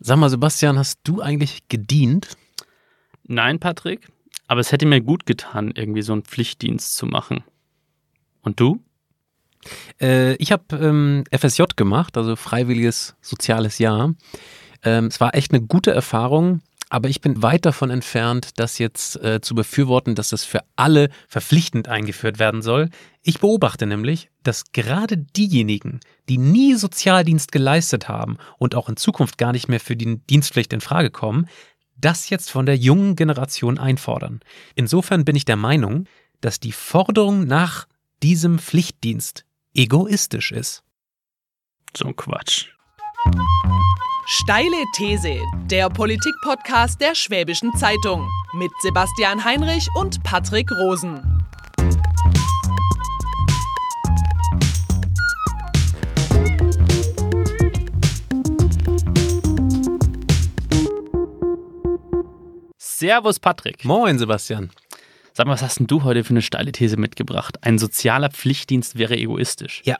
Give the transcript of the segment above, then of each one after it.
Sag mal, Sebastian, hast du eigentlich gedient? Nein, Patrick, aber es hätte mir gut getan, irgendwie so einen Pflichtdienst zu machen. Und du? Äh, ich habe ähm, FSJ gemacht, also freiwilliges soziales Jahr. Ähm, es war echt eine gute Erfahrung. Aber ich bin weit davon entfernt, das jetzt äh, zu befürworten, dass das für alle verpflichtend eingeführt werden soll. Ich beobachte nämlich, dass gerade diejenigen, die nie Sozialdienst geleistet haben und auch in Zukunft gar nicht mehr für die Dienstpflicht in Frage kommen, das jetzt von der jungen Generation einfordern. Insofern bin ich der Meinung, dass die Forderung nach diesem Pflichtdienst egoistisch ist. So ein Quatsch. Steile These, der Politik-Podcast der Schwäbischen Zeitung mit Sebastian Heinrich und Patrick Rosen. Servus, Patrick. Moin, Sebastian. Sag mal, was hast denn du heute für eine steile These mitgebracht? Ein sozialer Pflichtdienst wäre egoistisch. Ja.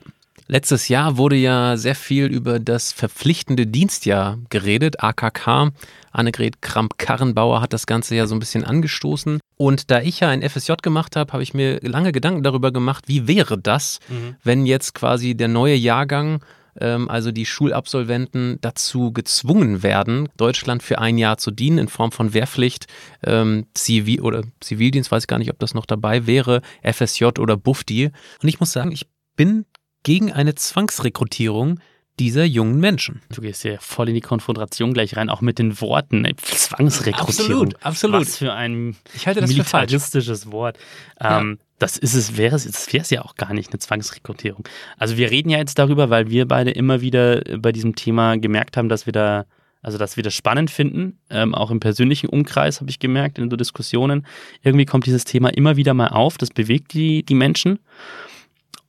Letztes Jahr wurde ja sehr viel über das verpflichtende Dienstjahr geredet, AKK. Annegret Kramp-Karrenbauer hat das Ganze ja so ein bisschen angestoßen. Und da ich ja ein FSJ gemacht habe, habe ich mir lange Gedanken darüber gemacht, wie wäre das, mhm. wenn jetzt quasi der neue Jahrgang ähm, also die Schulabsolventen dazu gezwungen werden, Deutschland für ein Jahr zu dienen in Form von Wehrpflicht, ähm, Zivil oder Zivildienst, weiß ich gar nicht, ob das noch dabei wäre, FSJ oder Bufdi. Und ich muss sagen, ich bin gegen eine Zwangsrekrutierung dieser jungen Menschen. Du gehst ja voll in die Konfrontation gleich rein, auch mit den Worten. Ey, Zwangsrekrutierung. Absolut, absolut. Was für ein ich halte das militaristisches Wort. Ähm, das ist es, wäre es, das wäre es ja auch gar nicht, eine Zwangsrekrutierung. Also wir reden ja jetzt darüber, weil wir beide immer wieder bei diesem Thema gemerkt haben, dass wir da, also dass wir das spannend finden, ähm, auch im persönlichen Umkreis habe ich gemerkt, in so Diskussionen. Irgendwie kommt dieses Thema immer wieder mal auf, das bewegt die, die Menschen.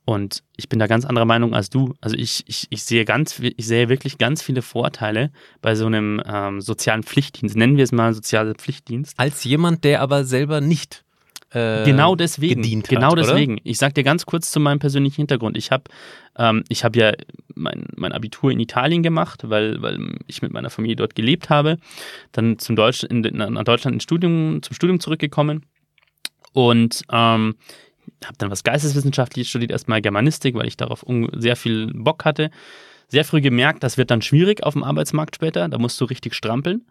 Und ich bin da ganz anderer Meinung als du. Also ich, ich, ich sehe ganz, ich sehe wirklich ganz viele Vorteile bei so einem ähm, sozialen Pflichtdienst. Nennen wir es mal sozialer Pflichtdienst. Als jemand, der aber selber nicht äh, genau deswegen. gedient genau hat, deswegen. Oder? Ich sag dir ganz kurz zu meinem persönlichen Hintergrund. Ich habe ähm, ich hab ja mein, mein Abitur in Italien gemacht, weil, weil ich mit meiner Familie dort gelebt habe. Dann zum Deutsch, in, nach Deutschland ins Studium, zum Studium zurückgekommen. Und ähm, habe dann was Geisteswissenschaftliches studiert, erstmal Germanistik, weil ich darauf sehr viel Bock hatte. Sehr früh gemerkt, das wird dann schwierig auf dem Arbeitsmarkt später, da musst du richtig strampeln.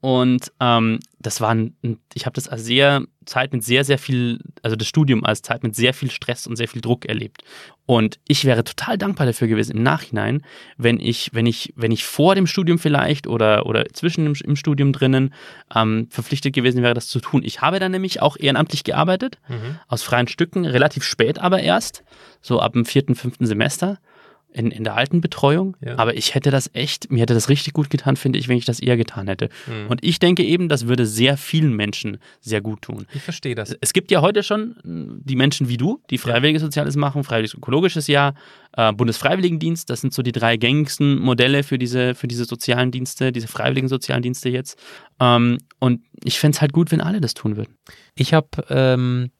Und ähm, das war ein, ich habe das als sehr Zeit mit sehr, sehr viel, also das Studium als Zeit mit sehr viel Stress und sehr viel Druck erlebt. Und ich wäre total dankbar dafür gewesen im Nachhinein, wenn ich, wenn ich, wenn ich vor dem Studium vielleicht oder, oder zwischen im, im Studium drinnen ähm, verpflichtet gewesen wäre, das zu tun. Ich habe dann nämlich auch ehrenamtlich gearbeitet, mhm. aus freien Stücken, relativ spät aber erst, so ab dem vierten, fünften Semester in, in der alten Betreuung. Ja. Aber ich hätte das echt, mir hätte das richtig gut getan, finde ich, wenn ich das eher getan hätte. Mhm. Und ich denke eben, das würde sehr vielen Menschen sehr gut tun. Ich verstehe das. Es gibt ja heute schon hm, die Menschen wie du, die freiwilliges Soziales machen, freiwilliges ökologisches Jahr, äh, Bundesfreiwilligendienst. Das sind so die drei gängigsten Modelle für diese, für diese sozialen Dienste, diese freiwilligen sozialen Dienste jetzt. Ähm, und ich fände es halt gut, wenn alle das tun würden. Ich habe ähm,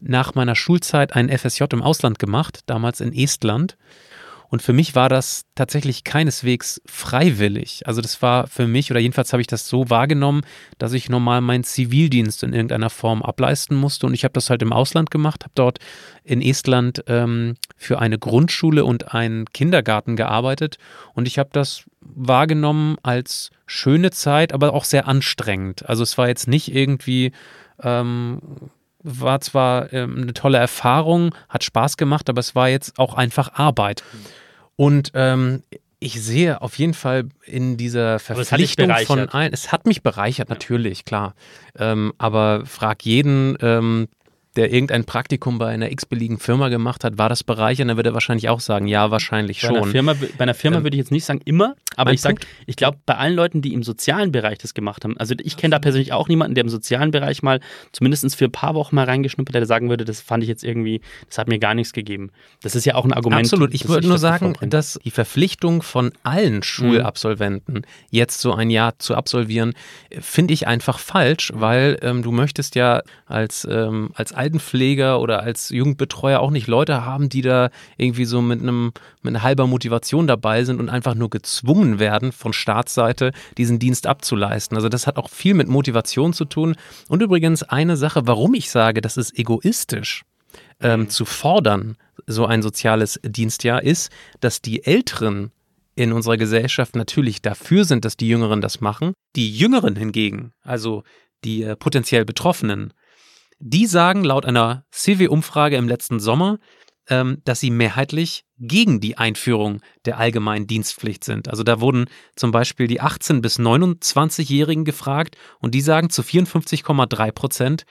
nach meiner Schulzeit ein FSJ im Ausland gemacht, damals in Estland. Und für mich war das tatsächlich keineswegs freiwillig. Also das war für mich, oder jedenfalls habe ich das so wahrgenommen, dass ich normal meinen Zivildienst in irgendeiner Form ableisten musste. Und ich habe das halt im Ausland gemacht, habe dort in Estland ähm, für eine Grundschule und einen Kindergarten gearbeitet. Und ich habe das wahrgenommen als schöne Zeit, aber auch sehr anstrengend. Also es war jetzt nicht irgendwie ähm, war zwar ähm, eine tolle Erfahrung, hat Spaß gemacht, aber es war jetzt auch einfach Arbeit. Und ähm, ich sehe auf jeden Fall in dieser Verpflichtung von allen, es hat mich bereichert, natürlich, klar. Ähm, aber frag jeden, ähm, der irgendein Praktikum bei einer x-beliebigen Firma gemacht hat, war das bereichernd? Dann würde er wahrscheinlich auch sagen, ja, wahrscheinlich bei schon. Einer Firma, bei einer Firma ähm, würde ich jetzt nicht sagen immer, aber ich sage, ich glaube, bei allen Leuten, die im sozialen Bereich das gemacht haben, also ich kenne da persönlich auch niemanden, der im sozialen Bereich mal zumindest für ein paar Wochen mal reingeschnuppert hat, der sagen würde, das fand ich jetzt irgendwie, das hat mir gar nichts gegeben. Das ist ja auch ein Argument. Absolut, ich würde nur sagen, dass die Verpflichtung von allen Schulabsolventen, jetzt so ein Jahr zu absolvieren, finde ich einfach falsch, weil ähm, du möchtest ja als, ähm, als Altenpfleger oder als Jugendbetreuer auch nicht Leute haben, die da irgendwie so mit einem mit einer halber Motivation dabei sind und einfach nur gezwungen werden von Staatsseite diesen Dienst abzuleisten. Also das hat auch viel mit Motivation zu tun. Und übrigens eine Sache, warum ich sage, das ist egoistisch ähm, mhm. zu fordern, so ein soziales Dienstjahr, ist, dass die Älteren in unserer Gesellschaft natürlich dafür sind, dass die Jüngeren das machen. Die Jüngeren hingegen, also die äh, potenziell Betroffenen, die sagen laut einer CW-Umfrage im letzten Sommer, ähm, dass sie mehrheitlich gegen die Einführung der allgemeinen Dienstpflicht sind. Also da wurden zum Beispiel die 18- bis 29-Jährigen gefragt und die sagen zu 54,3 Prozent,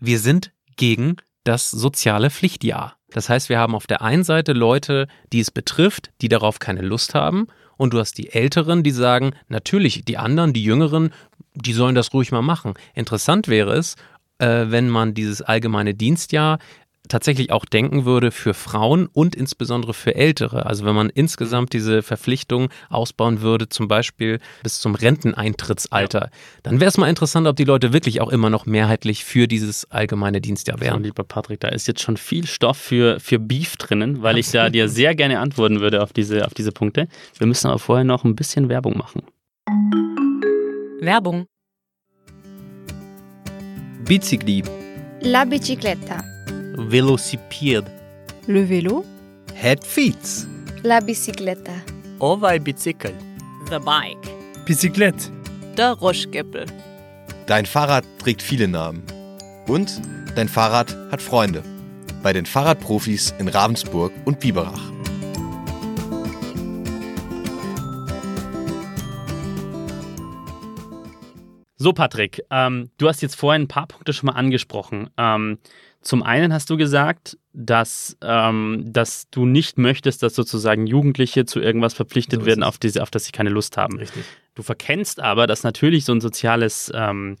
wir sind gegen das soziale Pflichtjahr. Das heißt, wir haben auf der einen Seite Leute, die es betrifft, die darauf keine Lust haben, und du hast die Älteren, die sagen, natürlich, die anderen, die Jüngeren, die sollen das ruhig mal machen. Interessant wäre es, äh, wenn man dieses allgemeine Dienstjahr tatsächlich auch denken würde für Frauen und insbesondere für Ältere. Also wenn man insgesamt diese Verpflichtung ausbauen würde, zum Beispiel bis zum Renteneintrittsalter, ja. dann wäre es mal interessant, ob die Leute wirklich auch immer noch mehrheitlich für dieses allgemeine Dienstjahr wären. So, lieber Patrick, da ist jetzt schon viel Stoff für, für Beef drinnen, weil ich da dir sehr gerne antworten würde auf diese, auf diese Punkte. Wir müssen aber vorher noch ein bisschen Werbung machen. Werbung. Bicicli. La bicicletta. Velocipede. Le vélo. Headfeeds. La bicicletta. Ovai bicycle. The bike. Bicyclette. Der Roschgeppel. Dein Fahrrad trägt viele Namen. Und dein Fahrrad hat Freunde. Bei den Fahrradprofis in Ravensburg und Biberach. So, Patrick, ähm, du hast jetzt vorhin ein paar Punkte schon mal angesprochen. Ähm, zum einen hast du gesagt, dass, ähm, dass du nicht möchtest, dass sozusagen Jugendliche zu irgendwas verpflichtet so werden, auf, diese, auf das sie keine Lust haben. Richtig. Du verkennst aber, dass natürlich so ein soziales ähm,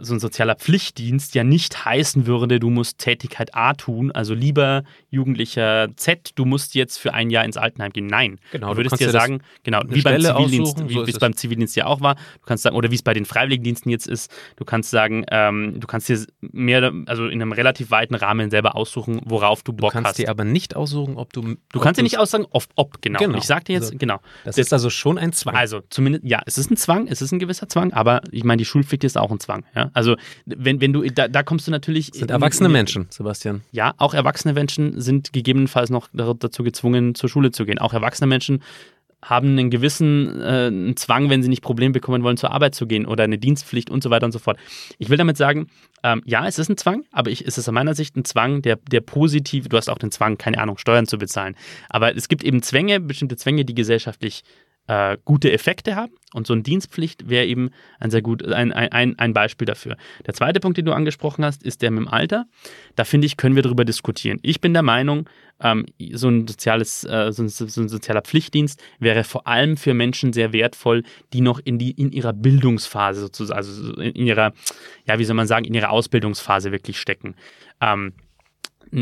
so ein sozialer Pflichtdienst ja nicht heißen würde, du musst Tätigkeit A tun, also lieber Jugendlicher Z, du musst jetzt für ein Jahr ins Altenheim gehen. Nein. Genau, du würdest dir sagen, genau, wie beim Zivildienst, so wie es beim Zivildienst ja auch war, du kannst sagen, oder wie es bei den Freiwilligendiensten jetzt ist, du kannst sagen, ähm, du kannst dir mehr, also in einem relativ weiten Rahmen selber aussuchen, worauf du Bock hast. Du kannst hast. dir aber nicht aussuchen, ob du. Du kannst dir nicht aussagen, ob, ob genau. genau. ich sag dir jetzt, also, genau. Das, das ist also schon ein Zwang. Also zumindest, ja, es ist ein Zwang, es ist ein gewisser Zwang, aber ich meine, die Schulpflicht ist auch ein Zwang. Ja? Also wenn, wenn du, da, da kommst du natürlich. Das sind erwachsene Menschen, Sebastian. Ja, auch erwachsene Menschen sind gegebenenfalls noch dazu gezwungen, zur Schule zu gehen. Auch erwachsene Menschen haben einen gewissen äh, einen Zwang, wenn sie nicht Probleme bekommen wollen, zur Arbeit zu gehen oder eine Dienstpflicht und so weiter und so fort. Ich will damit sagen, ähm, ja, es ist ein Zwang, aber ich, es ist aus meiner Sicht ein Zwang, der, der positiv, du hast auch den Zwang, keine Ahnung, Steuern zu bezahlen. Aber es gibt eben Zwänge, bestimmte Zwänge, die gesellschaftlich äh, gute Effekte haben. Und so eine Dienstpflicht wäre eben ein sehr gut, ein, ein, ein Beispiel dafür. Der zweite Punkt, den du angesprochen hast, ist der mit dem Alter. Da finde ich, können wir darüber diskutieren. Ich bin der Meinung, ähm, so, ein soziales, äh, so, ein, so, ein, sozialer Pflichtdienst wäre vor allem für Menschen sehr wertvoll, die noch in, die, in ihrer Bildungsphase sozusagen, also in ihrer, ja, wie soll man sagen, in ihrer Ausbildungsphase wirklich stecken. Ähm,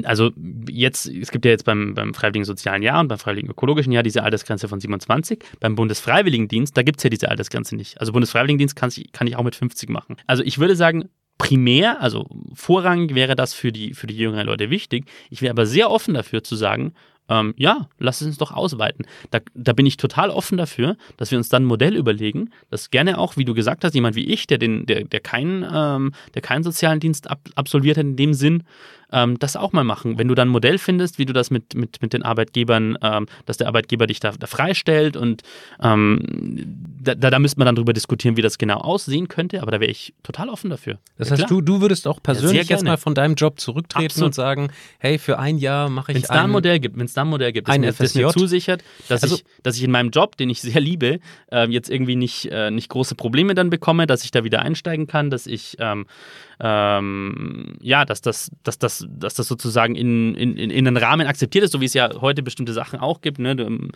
also jetzt, es gibt ja jetzt beim, beim Freiwilligen Sozialen Jahr und beim Freiwilligen Ökologischen Jahr diese Altersgrenze von 27. Beim Bundesfreiwilligendienst, da gibt es ja diese Altersgrenze nicht. Also Bundesfreiwilligendienst kann, kann ich auch mit 50 machen. Also ich würde sagen, primär, also vorrangig wäre das für die, für die jüngeren Leute wichtig. Ich wäre aber sehr offen dafür zu sagen, ähm, ja, lass es uns doch ausweiten. Da, da bin ich total offen dafür, dass wir uns dann ein Modell überlegen, das gerne auch, wie du gesagt hast, jemand wie ich, der, den, der, der, keinen, ähm, der keinen sozialen Dienst ab, absolviert hat in dem Sinn, ähm, das auch mal machen. Wenn du dann ein Modell findest, wie du das mit, mit, mit den Arbeitgebern, ähm, dass der Arbeitgeber dich da, da freistellt und ähm, da, da müsste man dann drüber diskutieren, wie das genau aussehen könnte, aber da wäre ich total offen dafür. Das heißt, du, du würdest auch persönlich ja, jetzt mal von deinem Job zurücktreten Absolut. und sagen, hey, für ein Jahr mache ich ein... Wenn es da ein Modell gibt, wenn es da ein Modell gibt, das, mir, das mir zusichert, dass, also, ich, dass ich in meinem Job, den ich sehr liebe, äh, jetzt irgendwie nicht, äh, nicht große Probleme dann bekomme, dass ich da wieder einsteigen kann, dass ich ähm, ähm, ja, dass das, dass das, dass das sozusagen in, in, in einen Rahmen akzeptiert ist, so wie es ja heute bestimmte Sachen auch gibt, ne? Ähm,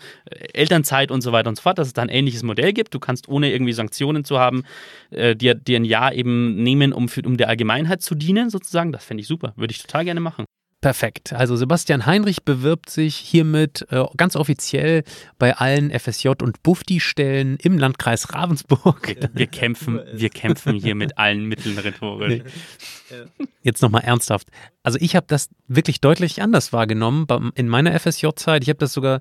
Elternzeit und so weiter und so fort, dass es da ein ähnliches Modell gibt. Du kannst ohne irgendwie Sanktionen zu haben, äh, dir, dir ein Jahr eben nehmen, um, für, um der Allgemeinheit zu dienen, sozusagen. Das fände ich super. Würde ich total gerne machen. Perfekt. Also Sebastian Heinrich bewirbt sich hiermit äh, ganz offiziell bei allen FSJ- und Bufdi-Stellen im Landkreis Ravensburg. Wir kämpfen, wir kämpfen hier mit allen Mitteln rhetorisch. Jetzt nochmal ernsthaft. Also ich habe das wirklich deutlich anders wahrgenommen in meiner FSJ-Zeit. Ich habe das sogar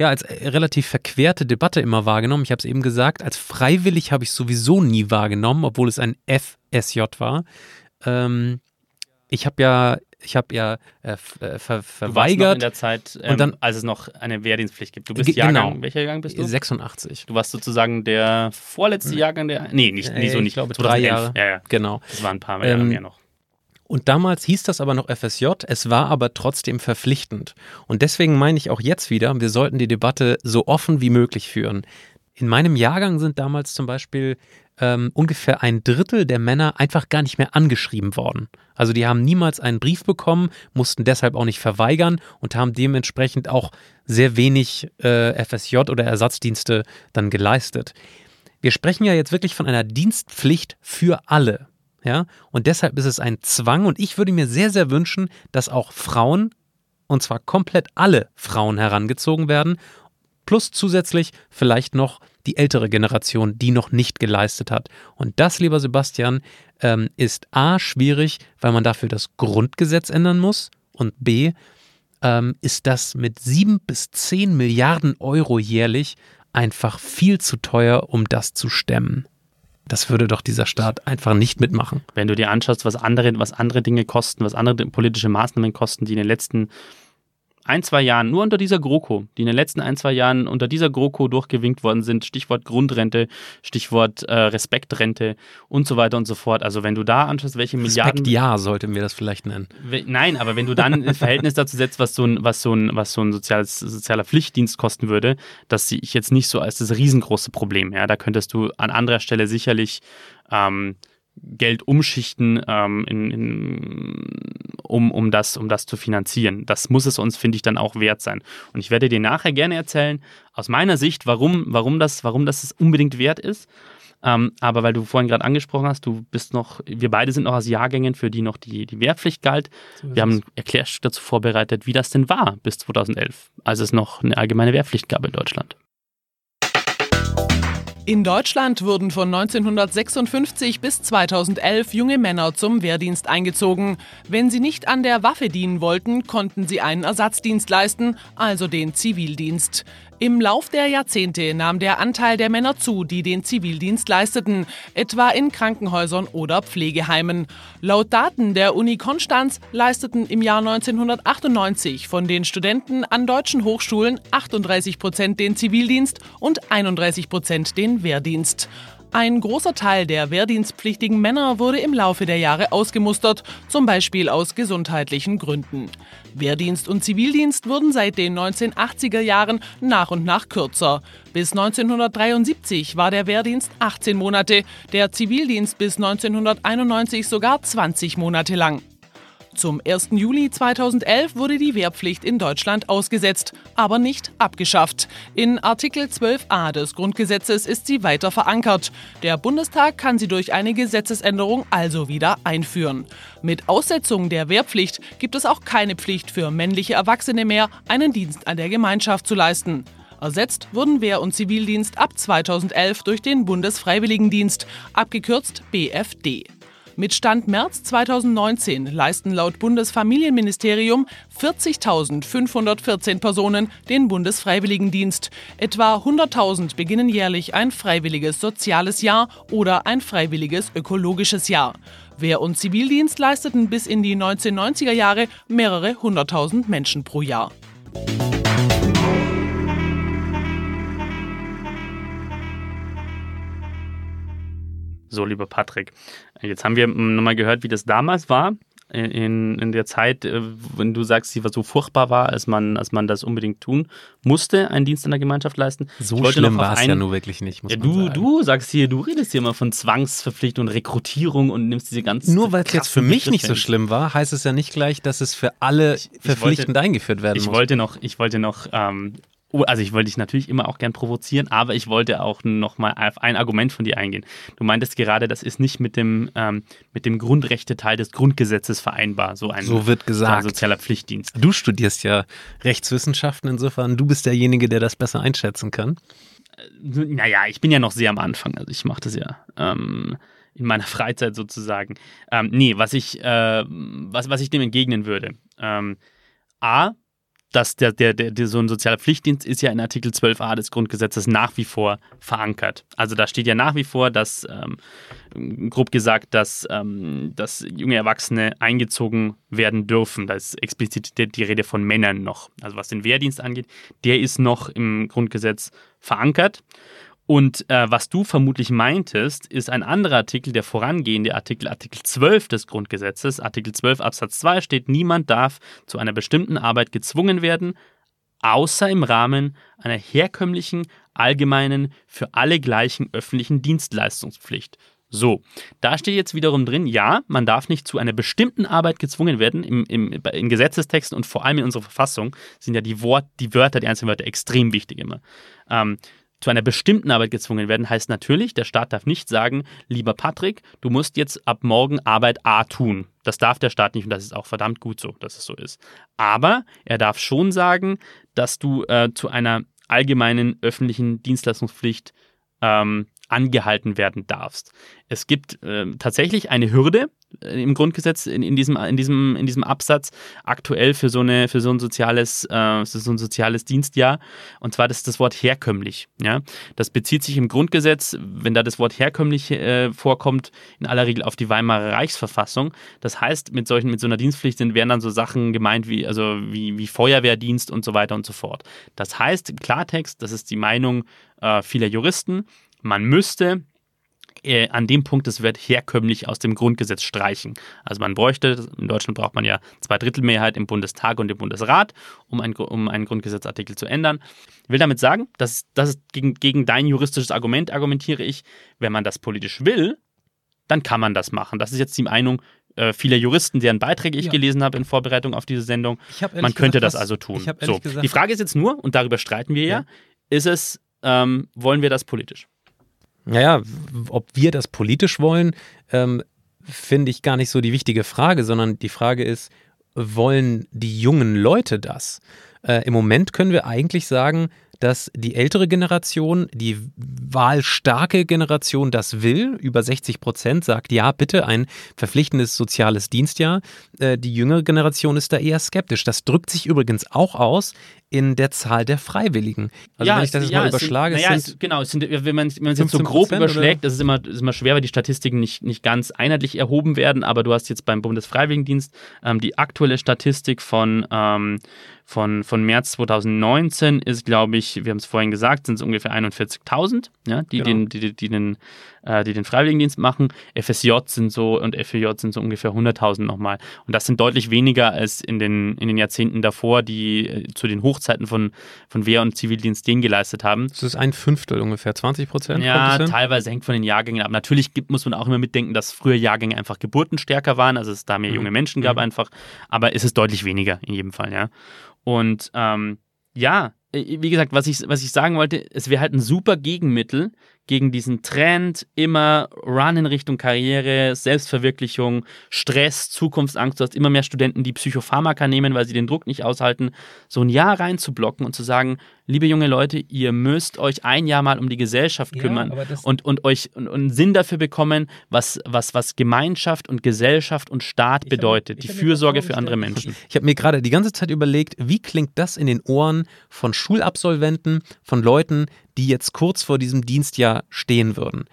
ja, als äh, relativ verquerte Debatte immer wahrgenommen. Ich habe es eben gesagt, als freiwillig habe ich sowieso nie wahrgenommen, obwohl es ein FSJ war. Ähm, ich habe ja, ich habe ja äh, äh, ver noch in verweigert. der Zeit, ähm, dann- als es noch eine Wehrdienstpflicht gibt. Du bist Ge- Jahrgang, genau. welcher Jahrgang bist du? 86. Du warst sozusagen der vorletzte Jahrgang der. Nee, nicht, nee, so Äh, nicht. Ich glaube, 2011. drei Jahre. Ja, ja. Genau. Das waren ein paar Jahre Ähm, mehr noch. Und damals hieß das aber noch FSJ, es war aber trotzdem verpflichtend. Und deswegen meine ich auch jetzt wieder, wir sollten die Debatte so offen wie möglich führen. In meinem Jahrgang sind damals zum Beispiel ähm, ungefähr ein Drittel der Männer einfach gar nicht mehr angeschrieben worden. Also die haben niemals einen Brief bekommen, mussten deshalb auch nicht verweigern und haben dementsprechend auch sehr wenig äh, FSJ oder Ersatzdienste dann geleistet. Wir sprechen ja jetzt wirklich von einer Dienstpflicht für alle. Ja, und deshalb ist es ein Zwang und ich würde mir sehr, sehr wünschen, dass auch Frauen, und zwar komplett alle Frauen herangezogen werden, plus zusätzlich vielleicht noch die ältere Generation, die noch nicht geleistet hat. Und das, lieber Sebastian, ähm, ist A, schwierig, weil man dafür das Grundgesetz ändern muss und B, ähm, ist das mit sieben bis zehn Milliarden Euro jährlich einfach viel zu teuer, um das zu stemmen. Das würde doch dieser Staat einfach nicht mitmachen. Wenn du dir anschaust, was andere, was andere Dinge kosten, was andere politische Maßnahmen kosten, die in den letzten ein, zwei Jahren, nur unter dieser GroKo, die in den letzten ein, zwei Jahren unter dieser GroKo durchgewinkt worden sind, Stichwort Grundrente, Stichwort äh, Respektrente und so weiter und so fort. Also wenn du da anschaust, welche Milliarden... Respekt, ja, sollten wir das vielleicht nennen. We- Nein, aber wenn du dann ein Verhältnis dazu setzt, was so ein, was so ein, was so ein soziales, sozialer Pflichtdienst kosten würde, das sehe ich jetzt nicht so als das riesengroße Problem. Ja, da könntest du an anderer Stelle sicherlich ähm, Geld umschichten, ähm, in, in, um, um, das, um das zu finanzieren. Das muss es uns, finde ich, dann auch wert sein. Und ich werde dir nachher gerne erzählen, aus meiner Sicht, warum, warum, das, warum das es unbedingt wert ist. Ähm, aber weil du vorhin gerade angesprochen hast, du bist noch, wir beide sind noch aus Jahrgängen, für die noch die, die Wehrpflicht galt. Wir haben ein Erklärstück dazu vorbereitet, wie das denn war bis 2011, als es noch eine allgemeine Wehrpflicht gab in Deutschland. In Deutschland wurden von 1956 bis 2011 junge Männer zum Wehrdienst eingezogen. Wenn sie nicht an der Waffe dienen wollten, konnten sie einen Ersatzdienst leisten, also den Zivildienst. Im Lauf der Jahrzehnte nahm der Anteil der Männer zu, die den Zivildienst leisteten, etwa in Krankenhäusern oder Pflegeheimen. Laut Daten der Uni Konstanz leisteten im Jahr 1998 von den Studenten an deutschen Hochschulen 38 Prozent den Zivildienst und 31 Prozent den Wehrdienst. Ein großer Teil der wehrdienstpflichtigen Männer wurde im Laufe der Jahre ausgemustert, zum Beispiel aus gesundheitlichen Gründen. Wehrdienst und Zivildienst wurden seit den 1980er Jahren nach und nach kürzer. Bis 1973 war der Wehrdienst 18 Monate, der Zivildienst bis 1991 sogar 20 Monate lang. Zum 1. Juli 2011 wurde die Wehrpflicht in Deutschland ausgesetzt, aber nicht abgeschafft. In Artikel 12a des Grundgesetzes ist sie weiter verankert. Der Bundestag kann sie durch eine Gesetzesänderung also wieder einführen. Mit Aussetzung der Wehrpflicht gibt es auch keine Pflicht für männliche Erwachsene mehr, einen Dienst an der Gemeinschaft zu leisten. Ersetzt wurden Wehr- und Zivildienst ab 2011 durch den Bundesfreiwilligendienst, abgekürzt BFD. Mit Stand März 2019 leisten laut Bundesfamilienministerium 40.514 Personen den Bundesfreiwilligendienst. Etwa 100.000 beginnen jährlich ein freiwilliges soziales Jahr oder ein freiwilliges ökologisches Jahr. Wehr- und Zivildienst leisteten bis in die 1990er Jahre mehrere hunderttausend Menschen pro Jahr. So, lieber Patrick, jetzt haben wir nochmal gehört, wie das damals war. In, in der Zeit, äh, wenn du sagst, sie war so furchtbar war, als man, als man das unbedingt tun musste, einen Dienst in der Gemeinschaft leisten. So Ich wollte schlimm war es ja nur wirklich nicht, Ja, du, sagen. du sagst hier, du redest hier immer von Zwangsverpflichtung und Rekrutierung und nimmst diese ganzen. Nur weil es jetzt für mich nicht so schlimm war, heißt es ja nicht gleich, dass es für alle ich verpflichtend eingeführt werden Ich muss. wollte noch, ich wollte noch ähm, also ich wollte dich natürlich immer auch gern provozieren, aber ich wollte auch nochmal auf ein Argument von dir eingehen. Du meintest gerade, das ist nicht mit dem, ähm, mit dem Grundrechteteil des Grundgesetzes vereinbar, so ein, So wird so ein gesagt. sozialer Pflichtdienst. Du studierst ja Rechtswissenschaften, insofern du bist derjenige, der das besser einschätzen kann. Naja, ich bin ja noch sehr am Anfang, also ich mache das ja ähm, in meiner Freizeit sozusagen. Ähm, nee, was ich, äh, was, was ich dem entgegnen würde. Ähm, A, dass der, der, der, so ein sozialer Pflichtdienst ist ja in Artikel 12a des Grundgesetzes nach wie vor verankert. Also da steht ja nach wie vor, dass, ähm, grob gesagt, dass, ähm, dass junge Erwachsene eingezogen werden dürfen. Da ist explizit die, die Rede von Männern noch. Also was den Wehrdienst angeht, der ist noch im Grundgesetz verankert. Und äh, was du vermutlich meintest, ist ein anderer Artikel, der vorangehende Artikel, Artikel 12 des Grundgesetzes. Artikel 12 Absatz 2 steht, niemand darf zu einer bestimmten Arbeit gezwungen werden, außer im Rahmen einer herkömmlichen, allgemeinen, für alle gleichen öffentlichen Dienstleistungspflicht. So, da steht jetzt wiederum drin, ja, man darf nicht zu einer bestimmten Arbeit gezwungen werden. Im, im, in Gesetzestexten und vor allem in unserer Verfassung sind ja die, Wort, die Wörter, die einzelnen Wörter extrem wichtig immer. Ähm, zu einer bestimmten Arbeit gezwungen werden, heißt natürlich, der Staat darf nicht sagen, lieber Patrick, du musst jetzt ab morgen Arbeit A tun. Das darf der Staat nicht und das ist auch verdammt gut so, dass es so ist. Aber er darf schon sagen, dass du äh, zu einer allgemeinen öffentlichen Dienstleistungspflicht ähm, angehalten werden darfst. Es gibt äh, tatsächlich eine Hürde äh, im Grundgesetz in, in, diesem, in, diesem, in diesem Absatz aktuell für so, eine, für so ein soziales, äh, so ein soziales Dienstjahr. Und zwar das ist das Wort herkömmlich. Ja? Das bezieht sich im Grundgesetz, wenn da das Wort herkömmlich äh, vorkommt, in aller Regel auf die Weimarer Reichsverfassung. Das heißt, mit solchen, mit so einer Dienstpflicht sind, wären dann so Sachen gemeint wie, also wie, wie Feuerwehrdienst und so weiter und so fort. Das heißt, Klartext, das ist die Meinung äh, vieler Juristen, man müsste äh, an dem Punkt das Wort herkömmlich aus dem Grundgesetz streichen. Also man bräuchte, in Deutschland braucht man ja Zweidrittelmehrheit im Bundestag und im Bundesrat, um, ein, um einen Grundgesetzartikel zu ändern. Ich will damit sagen, dass, dass gegen, gegen dein juristisches Argument argumentiere ich, wenn man das politisch will, dann kann man das machen. Das ist jetzt die Meinung äh, vieler Juristen, deren Beiträge ich Ja. gelesen habe in Vorbereitung auf diese Sendung. Man könnte gesagt, das also tun. So, die Frage ist jetzt nur, und darüber streiten wir ja, Ja. ist es, ähm, wollen wir das politisch? Naja, ob wir das politisch wollen, ähm, finde ich gar nicht so die wichtige Frage, sondern die Frage ist, wollen die jungen Leute das? Äh, Im Moment können wir eigentlich sagen, dass die ältere Generation, die wahlstarke Generation das will, über 60 Prozent sagt, ja, bitte ein verpflichtendes soziales Dienstjahr. Äh, die jüngere Generation ist da eher skeptisch. Das drückt sich übrigens auch aus in der Zahl der Freiwilligen. Also wenn ich das jetzt mal es sind- überschlage, naja, es sind genau, es sind, wenn man es jetzt so 15% grob überschlägt, das ist immer, das ist immer schwer, weil die Statistiken nicht, nicht ganz einheitlich erhoben werden, aber du hast jetzt beim Bundesfreiwilligendienst ähm, die aktuelle Statistik von, ähm, von, von März 2019 ist, glaube ich, wir haben es vorhin gesagt, sind es ungefähr 41.000, ja, die, Genau. den, die, die, die, den, äh, die den Freiwilligendienst machen. FSJ sind so und FJ sind so ungefähr 100.000 nochmal. Und das sind deutlich weniger als in den, in den Jahrzehnten davor, die äh, zu den Hochzeiten von, von Wehr- und Zivildienst den geleistet haben. Es ist ein Fünftel ungefähr, 20 Prozent. Ja, teilweise hängt von den Jahrgängen ab. Natürlich gibt, muss man auch immer mitdenken, dass früher Jahrgänge einfach geburtenstärker waren, also es da mehr Mhm. junge Menschen gab Mhm. einfach, aber es ist deutlich weniger in jedem Fall, ja. Und ähm, ja, äh, wie gesagt, was ich, was ich sagen wollte, es wäre halt ein super Gegenmittel gegen diesen Trend, immer Run in Richtung Karriere, Selbstverwirklichung, Stress, Zukunftsangst. Du hast immer mehr Studenten, die Psychopharmaka nehmen, weil sie den Druck nicht aushalten, so ein Jahr reinzublocken und zu sagen, liebe junge Leute, ihr müsst euch ein Jahr mal um die Gesellschaft Ja, kümmern das- und, und euch und, und einen Sinn dafür bekommen, was, was, was Gemeinschaft und Gesellschaft und Staat Ich bedeutet. die hab mir Fürsorge für andere. Menschen. Ich habe mir gerade die ganze Zeit überlegt, wie klingt das in den Ohren von Schulabsolventen, von Leuten, die jetzt kurz vor diesem Dienstjahr stehen würden.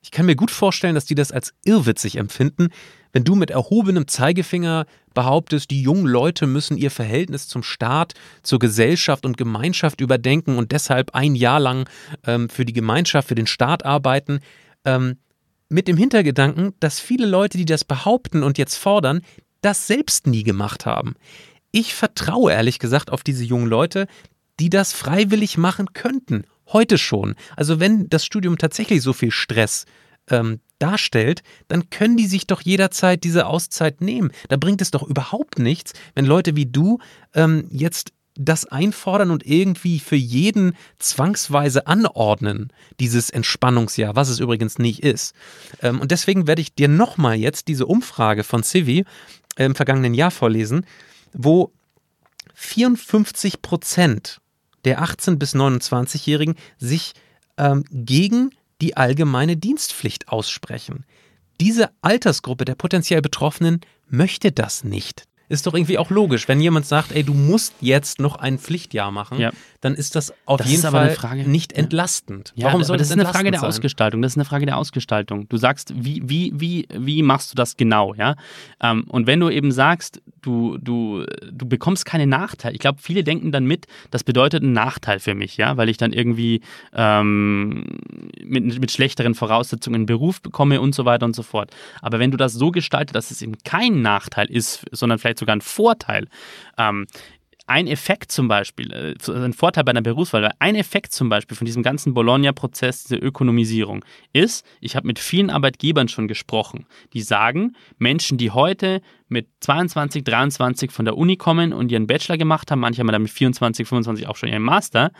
Ich kann mir gut vorstellen, dass die das als irrwitzig empfinden, wenn du mit erhobenem Zeigefinger behauptest, die jungen Leute müssen ihr Verhältnis zum Staat, zur Gesellschaft und Gemeinschaft überdenken und deshalb ein Jahr lang ähm, für die Gemeinschaft, für den Staat arbeiten. Ähm, mit dem Hintergedanken, dass viele Leute, die das behaupten und jetzt fordern, das selbst nie gemacht haben. Ich vertraue ehrlich gesagt auf diese jungen Leute, die das freiwillig machen könnten. Heute schon. Also wenn das Studium tatsächlich so viel Stress ähm, darstellt, dann können die sich doch jederzeit diese Auszeit nehmen. Da bringt es doch überhaupt nichts, wenn Leute wie du ähm, jetzt das einfordern und irgendwie für jeden zwangsweise anordnen, dieses Entspannungsjahr, was es übrigens nicht ist. Ähm, und deswegen werde ich dir nochmal jetzt diese Umfrage von Civi im vergangenen Jahr vorlesen, wo 54 Prozent der 18- bis 29-Jährigen sich ähm, gegen die allgemeine Dienstpflicht aussprechen. Diese Altersgruppe der potenziell Betroffenen möchte das nicht. Ist doch irgendwie auch logisch, wenn jemand sagt, ey, du musst jetzt noch ein Pflichtjahr machen, Ja. dann ist das auf Das jeden Fall Frage- nicht entlastend. Ja, Warum soll das das ist eine Frage der sein? Ausgestaltung. Das ist eine Frage der Ausgestaltung. Du sagst, wie, wie, wie, wie machst du das genau, ja? Ähm, und wenn du eben sagst, du, du, du bekommst keine Nachteile. Ich glaube, viele denken dann mit, das bedeutet einen Nachteil für mich, ja, weil ich dann irgendwie ähm, mit, mit schlechteren Voraussetzungen einen Beruf bekomme und so weiter und so fort. Aber wenn du das so gestaltest, dass es eben kein Nachteil ist, sondern vielleicht sogar ein Vorteil, ähm, ein Effekt zum Beispiel, äh, ein Vorteil bei einer Berufswahl, weil ein Effekt zum Beispiel von diesem ganzen Bologna-Prozess, diese Ökonomisierung, ist, ich habe mit vielen Arbeitgebern schon gesprochen, die sagen, Menschen, die heute mit 22, 23 von der Uni kommen und ihren Bachelor gemacht haben, manche haben dann mit 24, 25 auch schon ihren Master,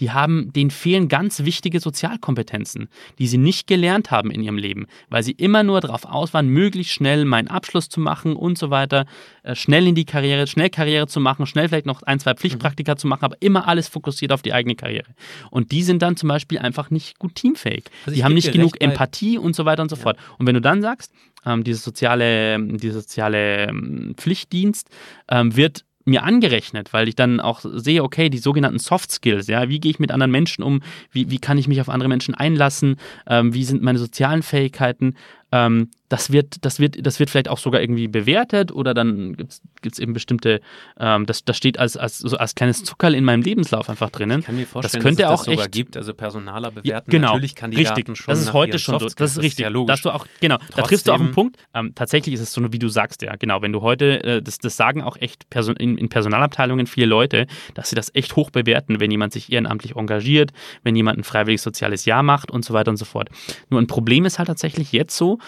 die haben, denen fehlen ganz wichtige Sozialkompetenzen, die sie nicht gelernt haben in ihrem Leben, weil sie immer nur darauf aus waren, möglichst schnell meinen Abschluss zu machen und so weiter, äh, schnell in die Karriere, schnell Karriere zu machen, schnell vielleicht noch ein, zwei Pflichtpraktika zu machen, aber immer alles fokussiert auf die eigene Karriere. Und die sind dann zum Beispiel einfach nicht gut teamfähig. Also die haben nicht genug Empathie und so weiter und so fort. Und wenn du dann sagst, ähm, dieser soziale, dieser soziale ähm, Pflichtdienst ähm, wird mir angerechnet, weil ich dann auch sehe, okay, die sogenannten Soft Skills, ja, wie gehe ich mit anderen Menschen um, wie, wie kann ich mich auf andere Menschen einlassen, ähm, wie sind meine sozialen Fähigkeiten, ähm, das, wird, das, wird, das wird vielleicht auch sogar irgendwie bewertet oder dann gibt es eben bestimmte, ähm, das, das steht als, als, so als kleines Zuckerl in meinem Lebenslauf einfach drinnen. Ich kann mir vorstellen, könnte dass es auch das sogar echt- gibt. Also Personaler bewerten Ja, genau, natürlich Kandidaten richtig. schon Das ist heute schon so. Das ist richtig. ja logisch. dass du auch, genau, da triffst du auch einen Trotzdem- Punkt. Ähm, tatsächlich ist es so, wie du sagst, ja, genau. Wenn du heute, äh, das, das sagen auch echt Person, in, in Personalabteilungen viele Leute, dass sie das echt hoch bewerten, wenn jemand sich ehrenamtlich engagiert, wenn jemand ein freiwilliges soziales Jahr macht und so weiter und so fort. Nur ein Problem ist halt tatsächlich jetzt so,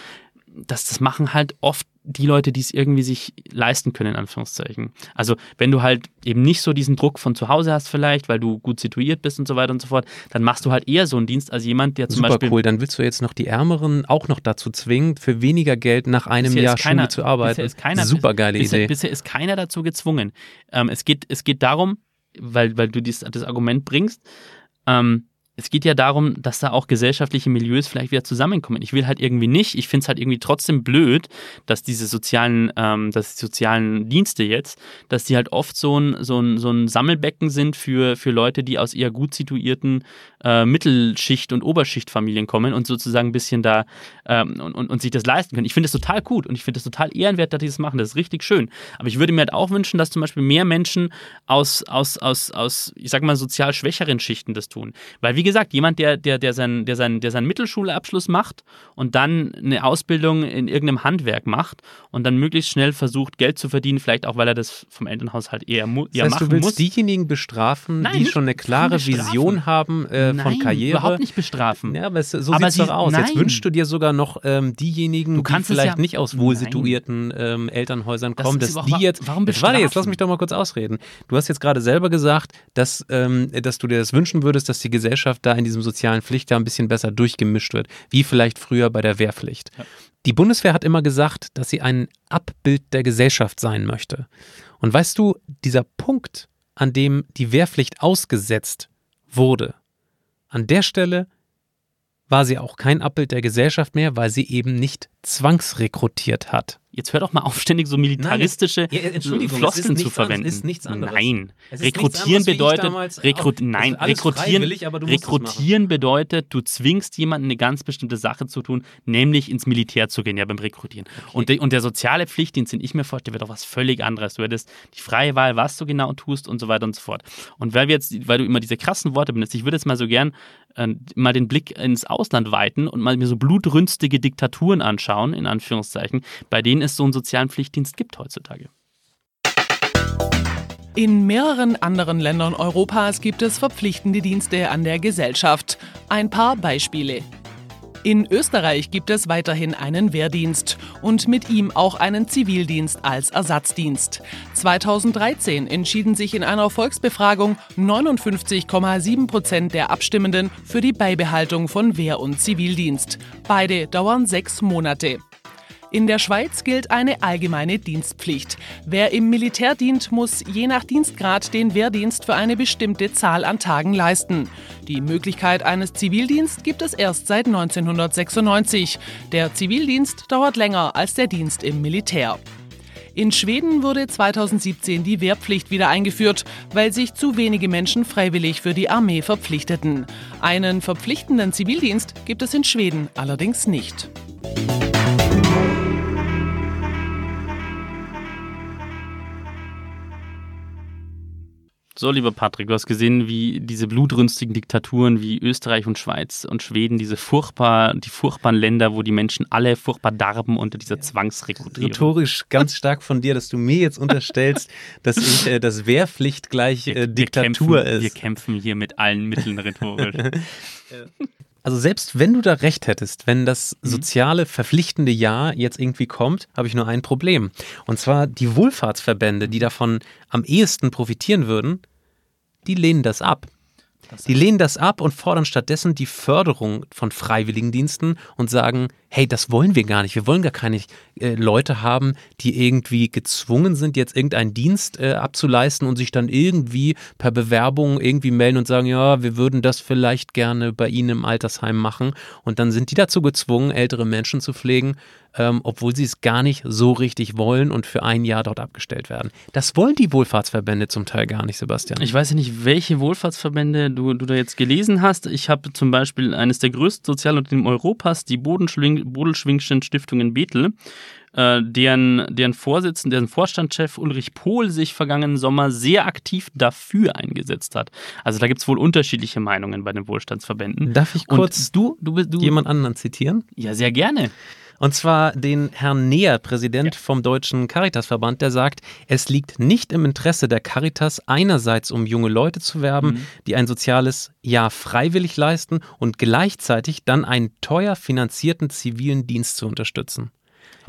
dass das machen halt oft die Leute, die es irgendwie sich leisten können, in Anführungszeichen. Also wenn du halt eben nicht so diesen Druck von zu Hause hast vielleicht, weil du gut situiert bist und so weiter und so fort, dann machst du halt eher so einen Dienst als jemand, der zum Super Beispiel cool. Dann willst du jetzt noch die Ärmeren auch noch dazu zwingen, für weniger Geld nach einem Bisher Jahr keiner- Schule zu arbeiten. Bisher ist keiner, Super geile bisher, Idee. Bisher ist keiner dazu gezwungen. Ähm, es, geht, es geht darum, weil, weil du dies, das Argument bringst, ähm, es geht ja darum, dass da auch gesellschaftliche Milieus vielleicht wieder zusammenkommen. Ich will halt irgendwie nicht, ich finde es halt irgendwie trotzdem blöd, dass diese sozialen, ähm, dass die sozialen Dienste jetzt, dass die halt oft so ein, so ein, so ein Sammelbecken sind für, für Leute, die aus eher gut situierten äh, Mittelschicht- und Oberschichtfamilien kommen und sozusagen ein bisschen da ähm, und, und, und sich das leisten können. Ich finde das total gut und ich finde das total ehrenwert, dass die das machen. Das ist richtig schön. Aber ich würde mir halt auch wünschen, dass zum Beispiel mehr Menschen aus, aus, aus, aus ich sag mal, sozial schwächeren Schichten das tun. Weil, wie gesagt, jemand, der, der, der, sein, der, sein, der seinen Mittelschulabschluss macht und dann eine Ausbildung in irgendeinem Handwerk macht und dann möglichst schnell versucht, Geld zu verdienen, vielleicht auch, weil er das vom Elternhaus halt eher, mu eher Das heißt, machen du willst muss. diejenigen bestrafen, Nein, die schon eine klare. Vision haben äh, von Nein, Karriere. überhaupt nicht bestrafen. Ja, aber es, so sieht es doch aus. Jetzt nein. wünschst du dir sogar noch ähm, diejenigen, Du kannst die vielleicht ja- nicht aus wohlsituierten ähm, Elternhäusern Das kommen, ist dass die jetzt. warum jetzt, warte, jetzt lass bestrafen? mich doch mal kurz ausreden. Du hast jetzt gerade selber gesagt, dass, ähm, dass du dir das wünschen würdest, dass die Gesellschaft da in diesem sozialen Pflichtjahr ein bisschen besser durchgemischt wird, wie vielleicht früher bei der Wehrpflicht. Die Bundeswehr hat immer gesagt, dass sie ein Abbild der Gesellschaft sein möchte. Und weißt du, dieser Punkt, an dem die Wehrpflicht ausgesetzt wurde, an der Stelle war sie auch kein Abbild der Gesellschaft mehr, weil sie eben nicht zwangsrekrutiert hat. Jetzt hör doch mal auf, ständig so militaristische Ja, Entschuldigung, Floskeln zu verwenden. es ist nichts anderes. Nein. Rekrutieren anderes, bedeutet, damals Rekru auch- nein, rekrutieren, rekrutieren bedeutet, du zwingst jemanden eine ganz bestimmte Sache zu tun, nämlich ins Militär zu gehen, ja beim Rekrutieren. Und, der, und der soziale Pflichtdienst, den ich mir vorstelle, wird auch was völlig anderes. Du hättest die freie Wahl, was du genau tust und so weiter und so fort. Und weil wir jetzt, weil du immer diese krassen Worte benutzt, ich würde jetzt mal so gern äh, mal den Blick ins Ausland weiten und mal mir so blutrünstige Diktaturen anschauen, in Anführungszeichen, bei denen es so einen sozialen Pflichtdienst gibt heutzutage. In mehreren anderen Ländern Europas gibt es verpflichtende Dienste an der Gesellschaft. Ein paar Beispiele. In Österreich gibt es weiterhin einen Wehrdienst und mit ihm auch einen Zivildienst als Ersatzdienst. 2013 entschieden sich in einer Volksbefragung 59,7 Prozent der Abstimmenden für die Beibehaltung von Wehr- und Zivildienst. Beide dauern sechs Monate. In der Schweiz gilt eine allgemeine Dienstpflicht. Wer im Militär dient, muss je nach Dienstgrad den Wehrdienst für eine bestimmte Zahl an Tagen leisten. Die Möglichkeit eines Zivildienstes gibt es erst seit 1996. Der Zivildienst dauert länger als der Dienst im Militär. In Schweden wurde 2017 die Wehrpflicht wieder eingeführt, weil sich zu wenige Menschen freiwillig für die Armee verpflichteten. Einen verpflichtenden Zivildienst gibt es in Schweden allerdings nicht. So, lieber Patrick, du hast gesehen, wie diese blutrünstigen Diktaturen wie Österreich und Schweiz und Schweden, diese furchtbar, die furchtbaren Länder, wo die Menschen alle furchtbar darben unter dieser Zwangsrekrutierung. Notorisch ganz stark von dir, dass du mir jetzt unterstellst, dass ich, äh, das Wehrpflicht gleich äh, Diktatur wir kämpfen, ist. Wir kämpfen hier mit allen Mitteln rhetorisch. Also selbst wenn du da recht hättest, wenn das Mhm. soziale verpflichtende Jahr jetzt irgendwie kommt, habe ich nur ein Problem. Und zwar die Wohlfahrtsverbände, die davon am ehesten profitieren würden, die lehnen das ab. Die lehnen das ab und fordern stattdessen die Förderung von Freiwilligendiensten und sagen, hey, das wollen wir gar nicht. Wir wollen gar keine äh, Leute haben, die irgendwie gezwungen sind, jetzt irgendeinen Dienst äh, abzuleisten und sich dann irgendwie per Bewerbung irgendwie melden und sagen, ja, wir würden das vielleicht gerne bei Ihnen im Altersheim machen. Und dann sind die dazu gezwungen, ältere Menschen zu pflegen, ähm, obwohl sie es gar nicht so richtig wollen und für ein Jahr dort abgestellt werden. Das wollen die Wohlfahrtsverbände zum Teil gar nicht, Sebastian. Ich weiß ja nicht, welche Wohlfahrtsverbände du, du da jetzt gelesen hast. Ich habe zum Beispiel eines der größten Sozialunternehmen Europas, die Bodenschwing, Bodelschwingschen Stiftung in Bethel, äh, deren, deren Vorsitzender, deren Vorstandschef Ulrich Pohl sich vergangenen Sommer sehr aktiv dafür eingesetzt hat. Also da gibt es wohl unterschiedliche Meinungen bei den Wohlstandsverbänden. Darf ich Und kurz du, du, du, jemand anderen zitieren? Ja, sehr gerne. Und zwar den Herrn Neher, Präsident vom Deutschen Caritasverband, der sagt, es liegt nicht im Interesse der Caritas, einerseits um junge Leute zu werben, die ein soziales Jahr freiwillig leisten und gleichzeitig dann einen teuer finanzierten zivilen Dienst zu unterstützen.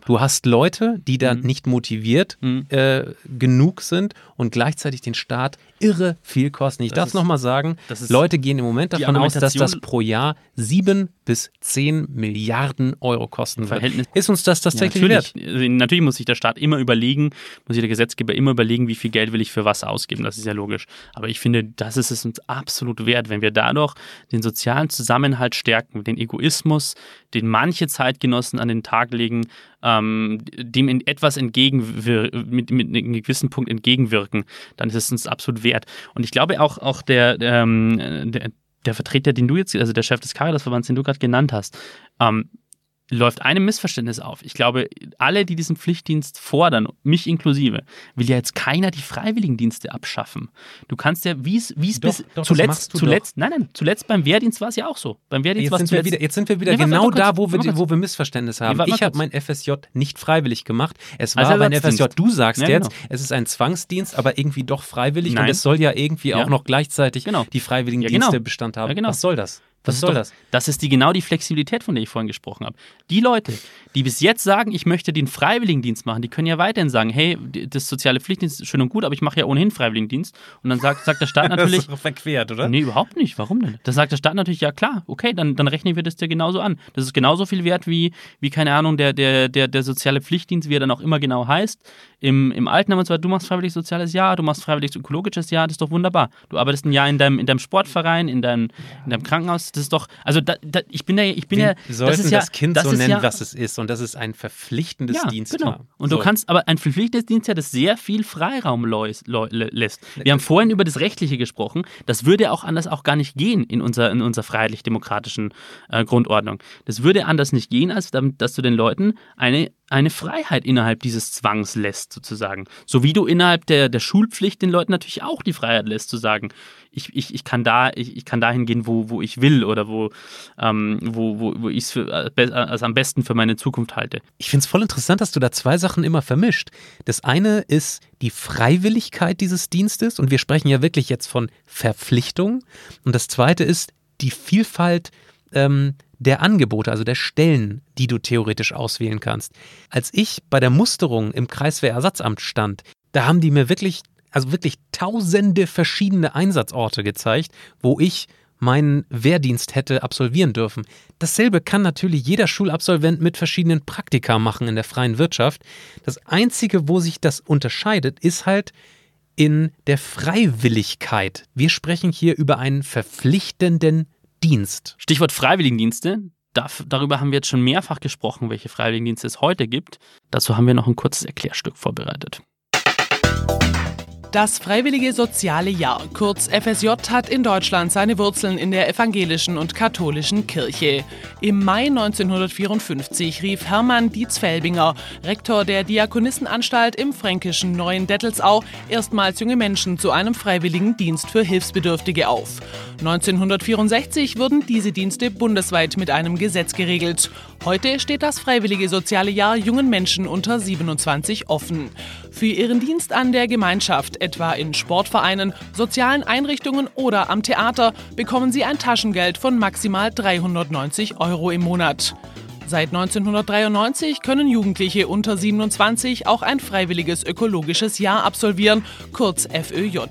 Du hast Leute, die da nicht motiviert Mhm. äh, genug sind und gleichzeitig den Staat irre viel kosten. Ich Das darf ist- nochmal sagen, Leute gehen im Moment davon aus, dass das pro Jahr sieben bis zehn Milliarden Euro kosten wird. Verhältnis- Ist uns das Ja, tatsächlich wert? natürlich. Also, natürlich muss sich der Staat immer überlegen, muss sich der Gesetzgeber immer überlegen, wie viel Geld will ich für was ausgeben. Das ist ja logisch. Aber ich finde, das ist es uns absolut wert, wenn wir dadurch den sozialen Zusammenhalt stärken, den Egoismus, den manche Zeitgenossen an den Tag legen, ähm, dem in etwas entgegenwir mit, mit einem gewissen Punkt entgegenwirken, dann ist es uns absolut wert. Und ich glaube auch, auch der, ähm, der, der Vertreter, den du jetzt, also der Chef des Caritasverbands, den du gerade genannt hast, ähm, läuft einem Missverständnis auf. Ich glaube, alle, die diesen Pflichtdienst fordern, mich inklusive, will ja jetzt keiner die Freiwilligendienste abschaffen. Du kannst ja, wie es wie es Doch, bis doch, zuletzt, zuletzt, nein, nein, zuletzt beim Wehrdienst war es ja auch so. Beim Wehrdienst Jetzt war es sind, wir wieder, jetzt sind wir wieder Nee, genau da, kurz, wo wir, wo wir Missverständnisse haben. Nee, ich habe mein FSJ nicht freiwillig gemacht. Es Als war mein Ersatzdienst. FSJ, du sagst Ja, jetzt, genau. es ist ein Zwangsdienst, aber irgendwie doch freiwillig Nein. und es soll ja irgendwie Ja. auch noch gleichzeitig Genau. die freiwilligen Ja, genau. Dienste Bestand haben. Genau. Was soll das? Was ist soll doch, das? Das ist die, genau die Flexibilität, von der ich vorhin gesprochen habe. Die Leute, die bis jetzt sagen, ich möchte den Freiwilligendienst machen, die können ja weiterhin sagen, hey, das soziale Pflichtdienst ist schön und gut, aber ich mache ja ohnehin Freiwilligendienst. Und dann sagt, sagt der Staat natürlich, das ist doch verquert, oder? Nee, überhaupt nicht. Warum denn? Dann sagt der Staat natürlich, ja klar, okay, dann, dann rechnen wir das dir genauso an. Das ist genauso viel wert wie, wie keine Ahnung, der, der, der, der soziale Pflichtdienst, wie er dann auch immer genau heißt. Im, im Altenheim und zwar, du machst freiwillig soziales Jahr, du machst freiwillig ökologisches Jahr, das ist doch wunderbar. Du arbeitest ein Jahr in deinem, in deinem Sportverein, in deinem, in deinem Krankenhaus, das ist doch, also da, da, ich bin da, ich bin Wir ja, sollten das das, ist ja, Kind das so nennen, ja, was es ist. Und das ist ein verpflichtendes ja, Dienstjahr. Genau. Und so. du kannst aber ein verpflichtendes Dienstjahr, das sehr viel Freiraum lässt. Wir haben vorhin über das Rechtliche gesprochen. Das würde auch anders auch gar nicht gehen in unserer, in unserer freiheitlich-demokratischen äh, Grundordnung. Das würde anders nicht gehen, als damit, dass du den Leuten eine, eine Freiheit innerhalb dieses Zwangs lässt, sozusagen. So wie du innerhalb der, der Schulpflicht den Leuten natürlich auch die Freiheit lässt, zu sagen, ich, ich, ich, kann, da, ich, ich kann dahin gehen, wo, wo ich will oder wo, ähm, wo, wo, wo ich es äh, be- als am besten für meine Zukunft halte. Ich finde es voll interessant, dass du da zwei Sachen immer vermischt. Das eine ist die Freiwilligkeit dieses Dienstes und wir sprechen ja wirklich jetzt von Verpflichtung. Und das zweite ist die Vielfalt ähm, der Angebote, also der Stellen, die du theoretisch auswählen kannst. Als ich bei der Musterung im Kreiswehrersatzamt stand, da haben die mir wirklich, also wirklich tausende verschiedene Einsatzorte gezeigt, wo ich meinen Wehrdienst hätte absolvieren dürfen. Dasselbe kann natürlich jeder Schulabsolvent mit verschiedenen Praktika machen in der freien Wirtschaft. Das Einzige, wo sich das unterscheidet, ist halt in der Freiwilligkeit. Wir sprechen hier über einen verpflichtenden Dienst. Stichwort Freiwilligendienste. darüber haben wir jetzt schon mehrfach gesprochen, welche Freiwilligendienste es heute gibt. Dazu haben wir noch ein kurzes Erklärstück vorbereitet. Das Freiwillige Soziale Jahr, kurz FSJ, hat in Deutschland seine Wurzeln in der evangelischen und katholischen Kirche. Im Mai 1954 rief Hermann Dietz-Felbinger, Rektor der Diakonissenanstalt im fränkischen Neuen Dettelsau, erstmals junge Menschen zu einem freiwilligen Dienst für Hilfsbedürftige auf. 1964 wurden diese Dienste bundesweit mit einem Gesetz geregelt. Heute steht das Freiwillige Soziale Jahr jungen Menschen unter 27 offen. Für ihren Dienst an der Gemeinschaft, etwa in Sportvereinen, sozialen Einrichtungen oder am Theater, bekommen sie ein Taschengeld von maximal 390 Euro im Monat. Seit 1993 können Jugendliche unter 27 auch ein freiwilliges ökologisches Jahr absolvieren, kurz FÖJ.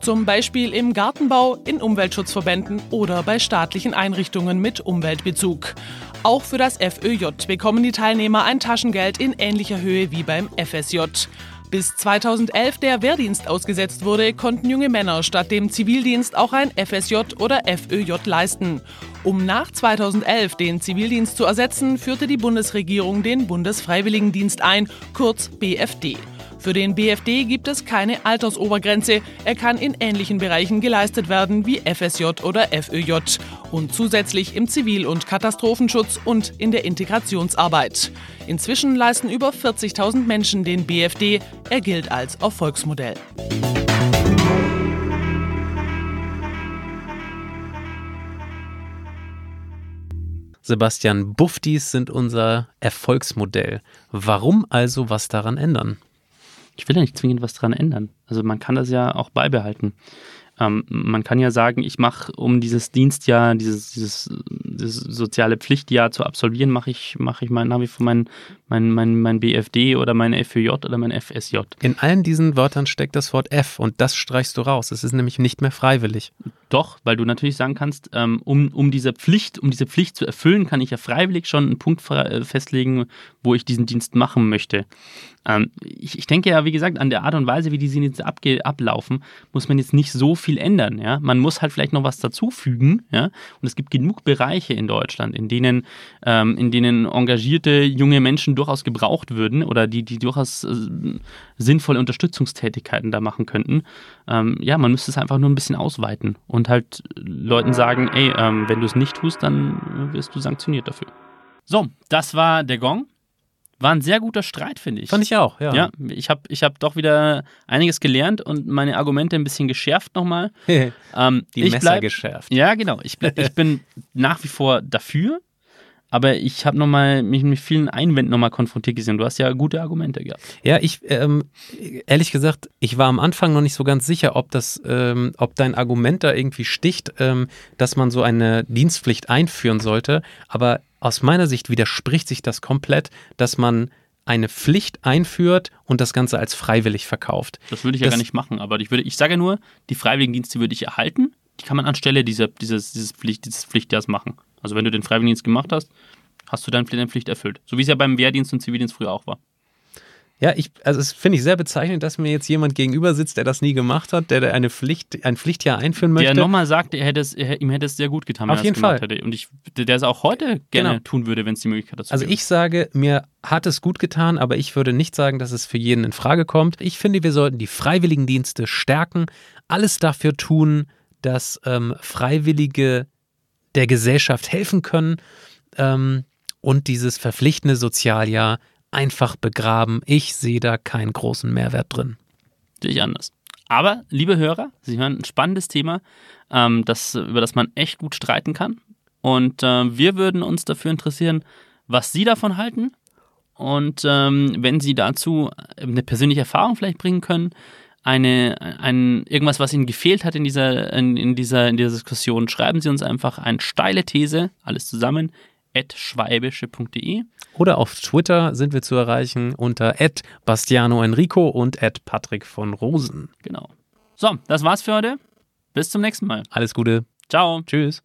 Zum Beispiel im Gartenbau, in Umweltschutzverbänden oder bei staatlichen Einrichtungen mit Umweltbezug. Auch für das FÖJ bekommen die Teilnehmer ein Taschengeld in ähnlicher Höhe wie beim FSJ. Bis 2011 der Wehrdienst ausgesetzt wurde, konnten junge Männer statt dem Zivildienst auch ein FSJ oder FÖJ leisten. Um nach 2011 den Zivildienst zu ersetzen, führte die Bundesregierung den Bundesfreiwilligendienst ein, kurz BFD. Für den BFD gibt es keine Altersobergrenze. Er kann in ähnlichen Bereichen geleistet werden wie FSJ oder FÖJ und zusätzlich im Zivil- und Katastrophenschutz und in der Integrationsarbeit. Inzwischen leisten über 40.000 Menschen den BFD. Er gilt als Erfolgsmodell. Sebastian, Buftis sind unser Erfolgsmodell. Warum also was daran ändern? Ich will ja nicht zwingend was daran ändern. Also man kann das ja auch beibehalten. Ähm, man kann ja sagen, ich mache, um dieses Dienstjahr, dieses, dieses, dieses soziale Pflichtjahr zu absolvieren, mache ich, mache ich mein, nach wie vor mein, mein, mein, mein BFD oder mein FÖJ oder mein FSJ. In allen diesen Wörtern steckt das Wort F und das streichst du raus. Es ist nämlich nicht mehr freiwillig. Doch, weil du natürlich sagen kannst, ähm, um, um diese Pflicht, um diese Pflicht zu erfüllen, kann ich ja freiwillig schon einen Punkt äh, festlegen, wo ich diesen Dienst machen möchte. Ähm, ich, ich, denke ja, wie gesagt, an der Art und Weise, wie diese Dienste ablaufen, muss man jetzt nicht so viel ändern. Ja? Man muss halt vielleicht noch was dazufügen. Ja? Und es gibt genug Bereiche in Deutschland, in denen, ähm, in denen engagierte junge Menschen durchaus gebraucht würden oder die, die durchaus äh, sinnvolle Unterstützungstätigkeiten da machen könnten. Ähm, ja, man müsste es einfach nur ein bisschen ausweiten und halt Leuten sagen, ey, ähm, wenn du es nicht tust, dann wirst du sanktioniert dafür. So, das war der Gong. War ein sehr guter Streit, finde ich. Fand ich auch, ja. Ja, ich habe ich hab doch wieder einiges gelernt und meine Argumente ein bisschen geschärft nochmal. ähm, Die Messer bleib, geschärft. Ja, genau. Ich, bleib, ich bin nach wie vor dafür, aber ich habe nochmal mich mit vielen Einwänden nochmal konfrontiert gesehen. Du hast ja gute Argumente gehabt. Ja, ich, ähm, ehrlich gesagt, ich war am Anfang noch nicht so ganz sicher, ob das, ähm, ob dein Argument da irgendwie sticht, ähm, dass man so eine Dienstpflicht einführen sollte. Aber aus meiner Sicht widerspricht sich das komplett, dass man eine Pflicht einführt und das Ganze als freiwillig verkauft. Das würde ich ja das, gar nicht machen, aber ich würde, ich sage nur, die Freiwilligendienste würde ich erhalten, kann man anstelle dieser, dieses, dieses, Pflicht, dieses Pflichtjahrs machen. Also wenn du den Freiwilligendienst gemacht hast, hast du deine Pflicht erfüllt. So wie es ja beim Wehrdienst und Zivildienst früher auch war. Ja, ich, also es finde ich sehr bezeichnend, dass mir jetzt jemand gegenüber sitzt, der das nie gemacht hat, der eine Pflicht, ein Pflichtjahr einführen möchte. Der nochmal sagt, er hätte es, er, ihm hätte es sehr gut getan, wenn Auf er jeden Fall. hätte. Und ich, der es auch heute gerne genau. tun würde, wenn es die Möglichkeit dazu Also ich sage, mir hat es gut getan, aber ich würde nicht sagen, dass es für jeden in Frage kommt. Ich finde, wir sollten die Freiwilligendienste stärken, alles dafür tun, dass ähm, Freiwillige der Gesellschaft helfen können ähm, und dieses verpflichtende Sozialjahr einfach begraben. Ich sehe da keinen großen Mehrwert drin. Sehe ich anders. Aber, liebe Hörer, Sie hören ein spannendes Thema, ähm, das, über das man echt gut streiten kann. Und äh, wir würden uns dafür interessieren, was Sie davon halten. Und ähm, wenn Sie dazu eine persönliche Erfahrung vielleicht bringen können, eine, ein, irgendwas, was Ihnen gefehlt hat in dieser, in, in, dieser, in dieser Diskussion, schreiben Sie uns einfach eine steile These, alles zusammen, at schweibische.de. Oder auf Twitter sind wir zu erreichen unter Bastiano Enrico und Patrick von Rosen. Genau. So, das war's für heute. Bis zum nächsten Mal. Alles Gute. Ciao. Tschüss.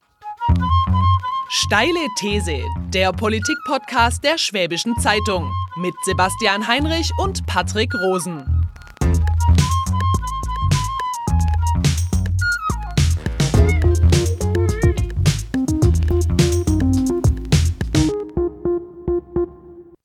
Steile These, der Politik-Podcast der Schwäbischen Zeitung mit Sebastian Heinrich und Patrick Rosen.